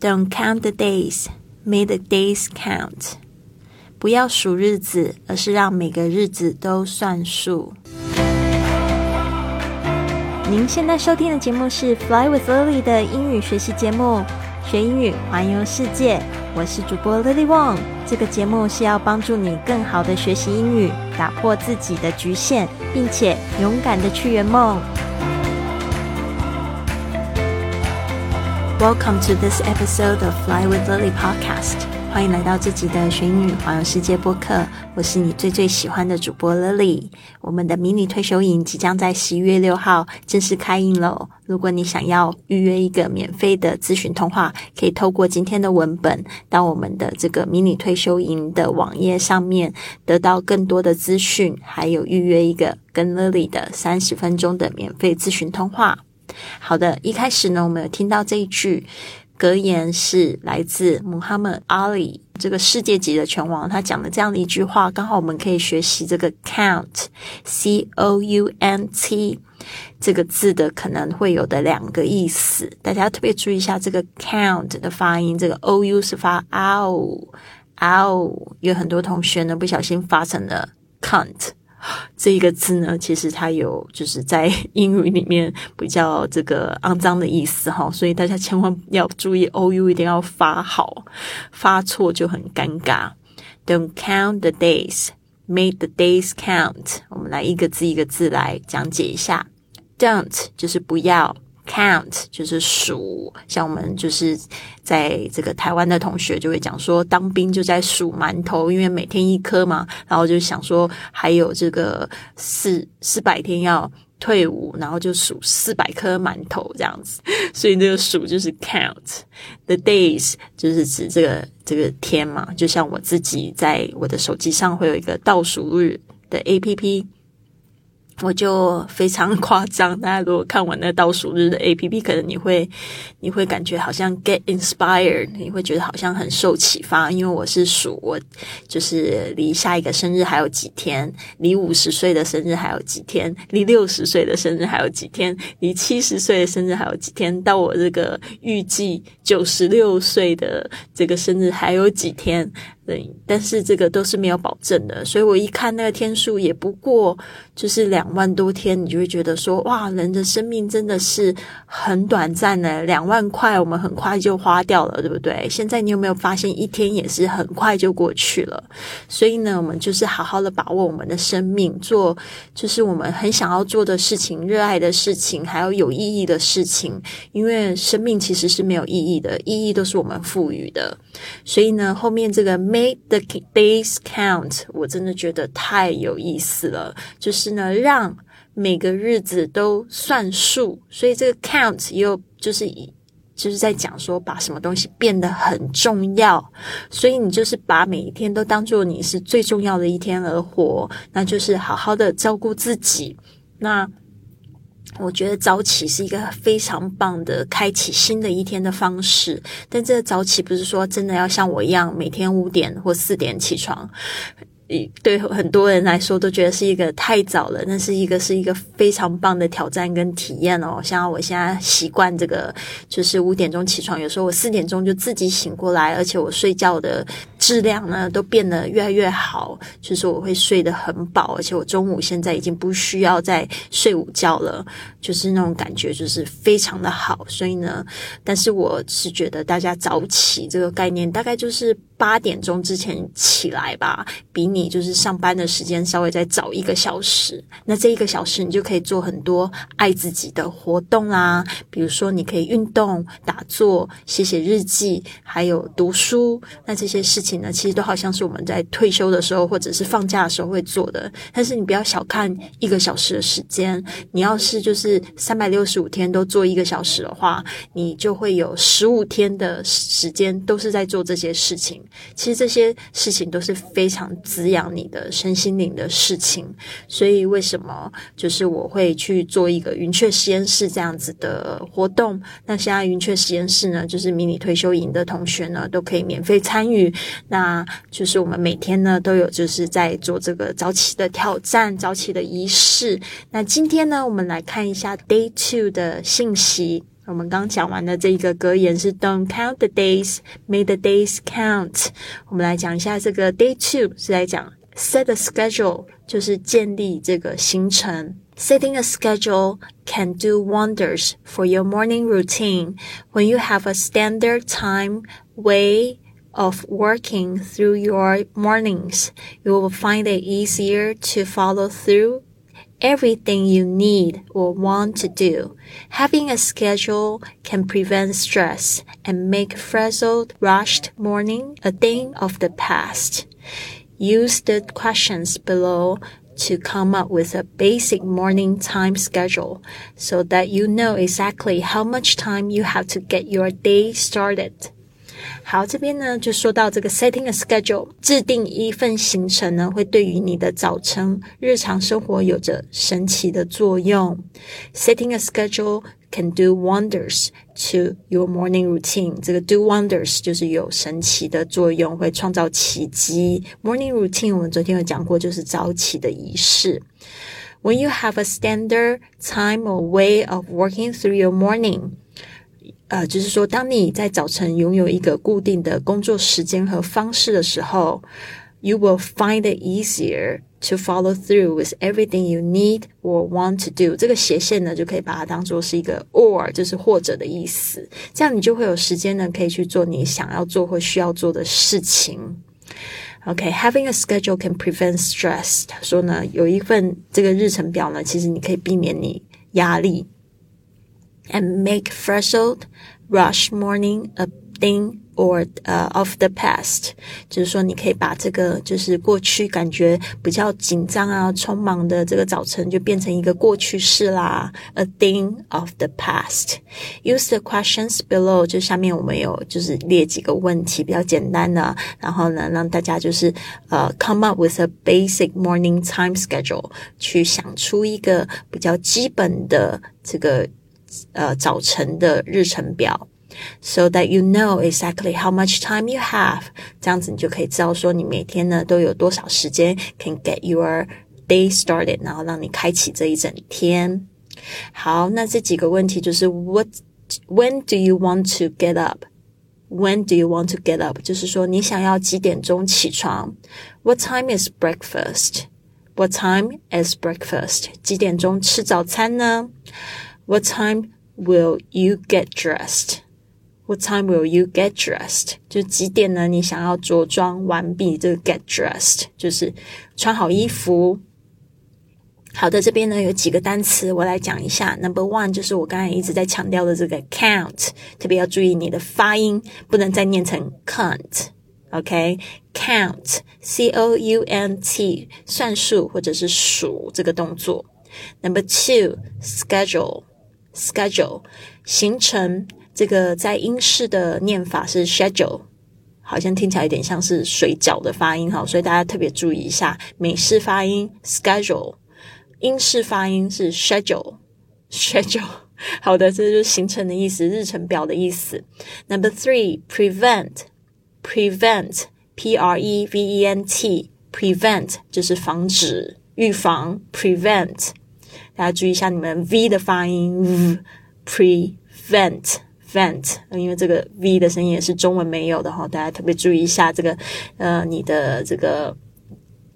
Don't count the days, make the days count。不要数日子，而是让每个日子都算数。您现在收听的节目是《Fly with Lily》的英语学习节目，学英语环游世界。我是主播 Lily Wong。这个节目是要帮助你更好的学习英语，打破自己的局限，并且勇敢的去圆梦。Welcome to this episode of Fly with Lily podcast. 欢迎来到自己的学英语环游世界播客，我是你最最喜欢的主播 Lily。我们的迷你退休营即将在十一月六号正式开营喽！如果你想要预约一个免费的咨询通话，可以透过今天的文本到我们的这个迷你退休营的网页上面，得到更多的资讯，还有预约一个跟 Lily 的三十分钟的免费咨询通话。好的，一开始呢，我们有听到这一句。格言是来自穆罕默德·阿里这个世界级的拳王，他讲的这样的一句话，刚好我们可以学习这个 “count”（c o u n t） 这个字的可能会有的两个意思。大家特别注意一下这个 “count” 的发音，这个 “o u” 是发 “ow”，“ow”，有很多同学呢不小心发成了 “count”。这一个字呢，其实它有就是在英语里面比较这个肮脏的意思哈，所以大家千万要注意，o u 一定要发好，发错就很尴尬。Don't count the days, make the days count。我们来一个字一个字来讲解一下。Don't 就是不要。Count 就是数，像我们就是在这个台湾的同学就会讲说，当兵就在数馒头，因为每天一颗嘛，然后就想说还有这个四四百天要退伍，然后就数四百颗馒头这样子，所以这个数就是 count。The days 就是指这个这个天嘛，就像我自己在我的手机上会有一个倒数日的 A P P。我就非常夸张，大家如果看完那倒数日的 A P P，可能你会你会感觉好像 get inspired，你会觉得好像很受启发，因为我是数我就是离下一个生日还有几天，离五十岁的生日还有几天，离六十岁的生日还有几天，离七十岁的生日还有几天，到我这个预计九十六岁的这个生日还有几天。对，但是这个都是没有保证的，所以我一看那个天数也不过就是两万多天，你就会觉得说，哇，人的生命真的是很短暂的，两万块我们很快就花掉了，对不对？现在你有没有发现一天也是很快就过去了？所以呢，我们就是好好的把握我们的生命，做就是我们很想要做的事情、热爱的事情，还有有意义的事情，因为生命其实是没有意义的，意义都是我们赋予的。所以呢，后面这个 make the days count，我真的觉得太有意思了。就是呢，让每个日子都算数。所以这个 count 又就是以就是在讲说，把什么东西变得很重要。所以你就是把每一天都当做你是最重要的一天而活，那就是好好的照顾自己。那。我觉得早起是一个非常棒的开启新的一天的方式，但这个早起不是说真的要像我一样每天五点或四点起床。对很多人来说都觉得是一个太早了，那是一个是一个非常棒的挑战跟体验哦。像我现在习惯这个，就是五点钟起床，有时候我四点钟就自己醒过来，而且我睡觉的质量呢都变得越来越好，就是我会睡得很饱，而且我中午现在已经不需要再睡午觉了，就是那种感觉就是非常的好。所以呢，但是我是觉得大家早起这个概念大概就是八点钟之前起来吧，比你。就是上班的时间稍微再早一个小时，那这一个小时你就可以做很多爱自己的活动啦，比如说你可以运动、打坐、写写日记，还有读书。那这些事情呢，其实都好像是我们在退休的时候或者是放假的时候会做的。但是你不要小看一个小时的时间，你要是就是三百六十五天都做一个小时的话，你就会有十五天的时间都是在做这些事情。其实这些事情都是非常滋。养你的身心灵的事情，所以为什么就是我会去做一个云雀实验室这样子的活动？那现在云雀实验室呢，就是迷你退休营的同学呢都可以免费参与。那就是我们每天呢都有就是在做这个早起的挑战、早起的仪式。那今天呢，我们来看一下 Day Two 的信息。我们刚讲完的这一个格言是 "Don't count the days, make the days count"。我们来讲一下这个 Day Two 是来讲 set a schedule，就是建立这个行程。Setting a schedule can do wonders for your morning routine. When you have a standard time way of working through your mornings, you will find it easier to follow through everything you need or want to do. Having a schedule can prevent stress and make frazzled, rushed morning a thing of the past. Use the questions below to come up with a basic morning time schedule so that you know exactly how much time you have to get your day started. 好，这边呢就说到这个 setting a schedule，制定一份行程呢，会对于你的早晨日常生活有着神奇的作用。Setting a schedule can do wonders to your morning routine。这个 do wonders 就是有神奇的作用，会创造奇迹。Morning routine 我们昨天有讲过，就是早起的仪式。When you have a standard time or way of working through your morning。呃，就是说，当你在早晨拥有一个固定的工作时间和方式的时候，you will find it easier to follow through with everything you need or want to do。这个斜线呢，就可以把它当做是一个 or，就是或者的意思。这样你就会有时间呢，可以去做你想要做或需要做的事情。OK，having a schedule can prevent stress。他说呢，有一份这个日程表呢，其实你可以避免你压力。and make frazzled rush morning a thing or uh of the past，就是说你可以把这个就是过去感觉比较紧张啊、匆忙的这个早晨，就变成一个过去式啦，a thing of the past。Use the questions below，就下面我们有就是列几个问题比较简单的，然后呢让大家就是呃 come up with a basic morning time schedule，去想出一个比较基本的这个。 呃早晨的日程表，so that you know exactly how much time you have。这样子你就可以知道说你每天呢都有多少时间 can get your day started，然后让你开启这一整天。好，那这几个问题就是 What when do you want to get up? When do you want to get up？就是说你想要几点钟起床？What time is breakfast? What time is breakfast？几点钟吃早餐呢 ？What time will you get dressed? What time will you get dressed? 就几点呢？你想要着装完毕？这个 get dressed 就是穿好衣服。好的，这边呢有几个单词，我来讲一下。Number one 就是我刚才一直在强调的这个 count，特别要注意你的发音，不能再念成 count。OK，count，c o u n t，算数或者是数这个动作。Number two，schedule。 Schedule 行程，这个在英式的念法是 schedule，好像听起来有点像是水饺的发音哈，所以大家特别注意一下美式发音 schedule，英式发音是 schedule，schedule。好的，这就是行程的意思，日程表的意思。Number three，prevent，prevent，p r e v e n t，prevent 就是防止、预防，prevent。大家注意一下你们 v 的发音，prevent，vent，因为这个 v 的声音也是中文没有的哈，大家特别注意一下这个，呃，你的这个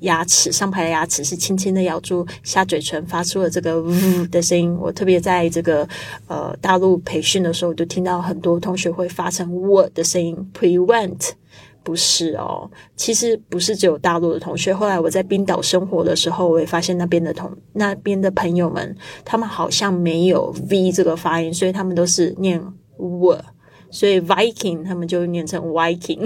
牙齿上排的牙齿是轻轻的咬住下嘴唇，发出了这个 v 的声音。我特别在这个呃大陆培训的时候，我就听到很多同学会发成 w 的声音，prevent。不是哦，其实不是只有大陆的同学。后来我在冰岛生活的时候，我也发现那边的同那边的朋友们，他们好像没有 v 这个发音，所以他们都是念 W，。所以 Viking 他们就念成 Viking，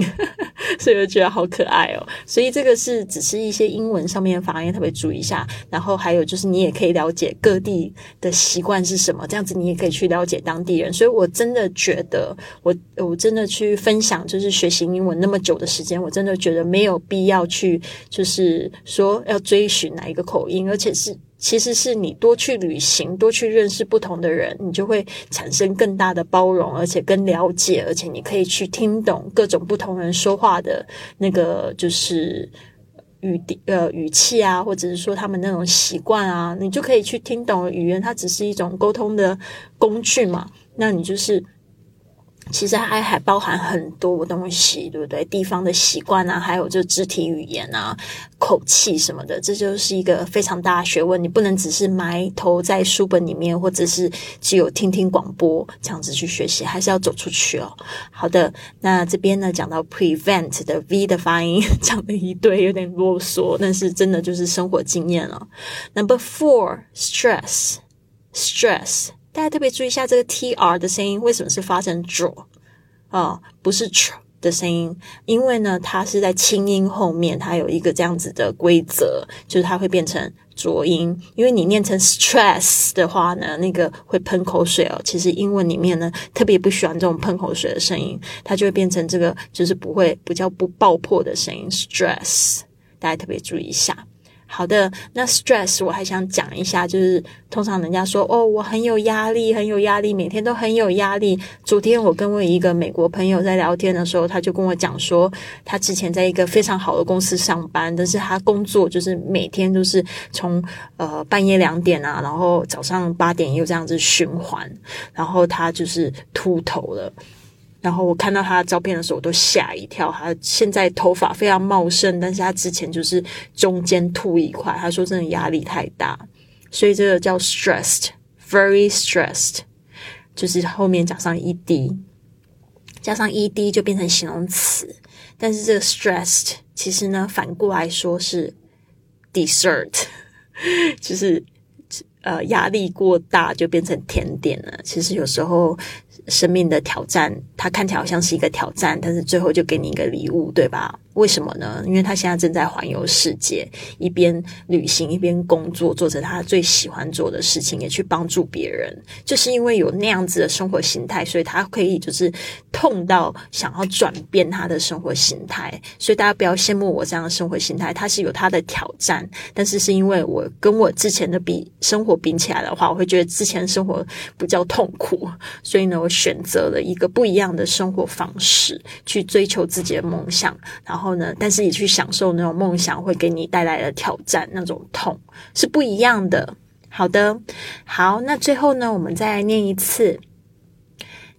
所以我觉得好可爱哦。所以这个是只是一些英文上面的发音，特别注意一下。然后还有就是你也可以了解各地的习惯是什么，这样子你也可以去了解当地人。所以我真的觉得，我我真的去分享，就是学习英文那么久的时间，我真的觉得没有必要去，就是说要追寻哪一个口音，而且是。其实是你多去旅行，多去认识不同的人，你就会产生更大的包容，而且更了解，而且你可以去听懂各种不同人说话的那个就是语呃语气啊，或者是说他们那种习惯啊，你就可以去听懂语言。它只是一种沟通的工具嘛。那你就是。其实还还包含很多东西，对不对？地方的习惯啊，还有就肢体语言啊、口气什么的，这就是一个非常大的学问。你不能只是埋头在书本里面，或者是只有听听广播这样子去学习，还是要走出去哦。好的，那这边呢讲到 prevent 的 v 的发音，讲了一堆，有点啰嗦，但是真的就是生活经验了。Number four, stress, stress. 大家特别注意一下这个 t r 的声音，为什么是发成 dr 啊，不是 tr 的声音？因为呢，它是在清音后面，它有一个这样子的规则，就是它会变成浊音。因为你念成 stress 的话呢，那个会喷口水哦。其实英文里面呢，特别不喜欢这种喷口水的声音，它就会变成这个，就是不会比较不爆破的声音 stress。大家特别注意一下。好的，那 stress 我还想讲一下，就是通常人家说哦，我很有压力，很有压力，每天都很有压力。昨天我跟我一个美国朋友在聊天的时候，他就跟我讲说，他之前在一个非常好的公司上班，但是他工作就是每天都是从呃半夜两点啊，然后早上八点又这样子循环，然后他就是秃头了。然后我看到他的照片的时候，我都吓一跳。他现在头发非常茂盛，但是他之前就是中间秃一块。他说真的压力太大，所以这个叫 stressed，very stressed，就是后面加上 ed，加上 ed 就变成形容词。但是这个 stressed 其实呢，反过来说是 dessert，就是呃压力过大就变成甜点了。其实有时候。生命的挑战，它看起来好像是一个挑战，但是最后就给你一个礼物，对吧？为什么呢？因为他现在正在环游世界，一边旅行一边工作，做着他最喜欢做的事情，也去帮助别人。就是因为有那样子的生活形态，所以他可以就是痛到想要转变他的生活形态。所以大家不要羡慕我这样的生活形态，他是有他的挑战，但是是因为我跟我之前的比生活比起来的话，我会觉得之前生活比较痛苦，所以呢，我选择了一个不一样的生活方式，去追求自己的梦想，然后。后呢？但是你去享受那种梦想会给你带来的挑战，那种痛是不一样的。好的，好，那最后呢，我们再来念一次。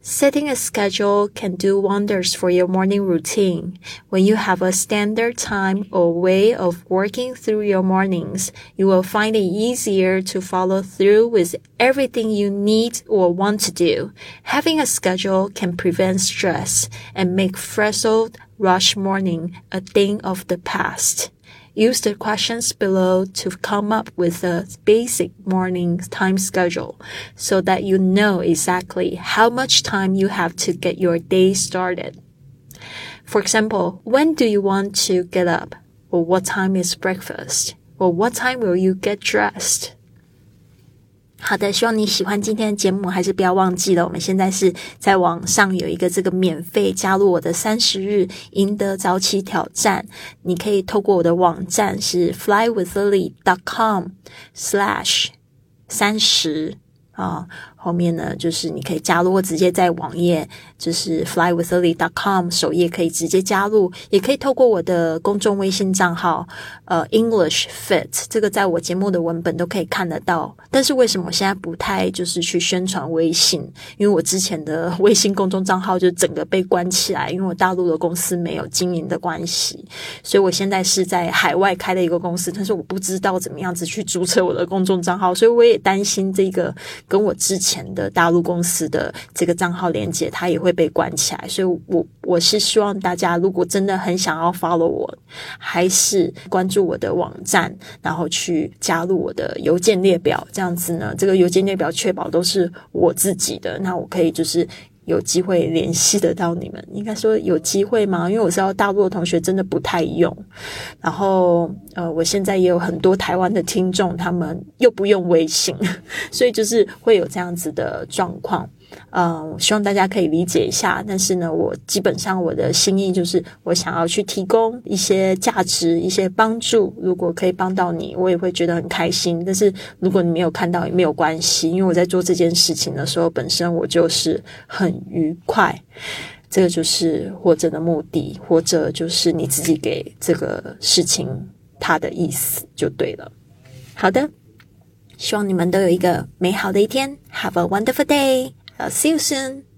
Setting a schedule can do wonders for your morning routine. When you have a standard time or way of working through your mornings, you will find it easier to follow through with everything you need or want to do. Having a schedule can prevent stress and make frazzled rush morning a thing of the past. Use the questions below to come up with a basic morning time schedule so that you know exactly how much time you have to get your day started. For example, when do you want to get up? Or what time is breakfast? Or what time will you get dressed? 好的，希望你喜欢今天的节目，还是不要忘记了，我们现在是在网上有一个这个免费加入我的三十日赢得早起挑战，你可以透过我的网站是 flywithlily.com/slash 三十啊。后面呢，就是你可以加入，或直接在网页，就是 flywithlily.com 首页可以直接加入，也可以透过我的公众微信账号，呃，English Fit，这个在我节目的文本都可以看得到。但是为什么我现在不太就是去宣传微信？因为我之前的微信公众账号就整个被关起来，因为我大陆的公司没有经营的关系，所以我现在是在海外开了一个公司，但是我不知道怎么样子去注册我的公众账号，所以我也担心这个跟我之前。的大陆公司的这个账号连接，它也会被关起来，所以我我是希望大家如果真的很想要 follow 我，还是关注我的网站，然后去加入我的邮件列表，这样子呢，这个邮件列表确保都是我自己的，那我可以就是。有机会联系得到你们，应该说有机会吗？因为我知道大陆的同学真的不太用，然后呃，我现在也有很多台湾的听众，他们又不用微信，所以就是会有这样子的状况。嗯，希望大家可以理解一下。但是呢，我基本上我的心意就是，我想要去提供一些价值、一些帮助。如果可以帮到你，我也会觉得很开心。但是如果你没有看到，也没有关系，因为我在做这件事情的时候，本身我就是很愉快。这个就是活着的目的，或者就是你自己给这个事情它的意思就对了。好的，希望你们都有一个美好的一天。Have a wonderful day. 呃，see you soon。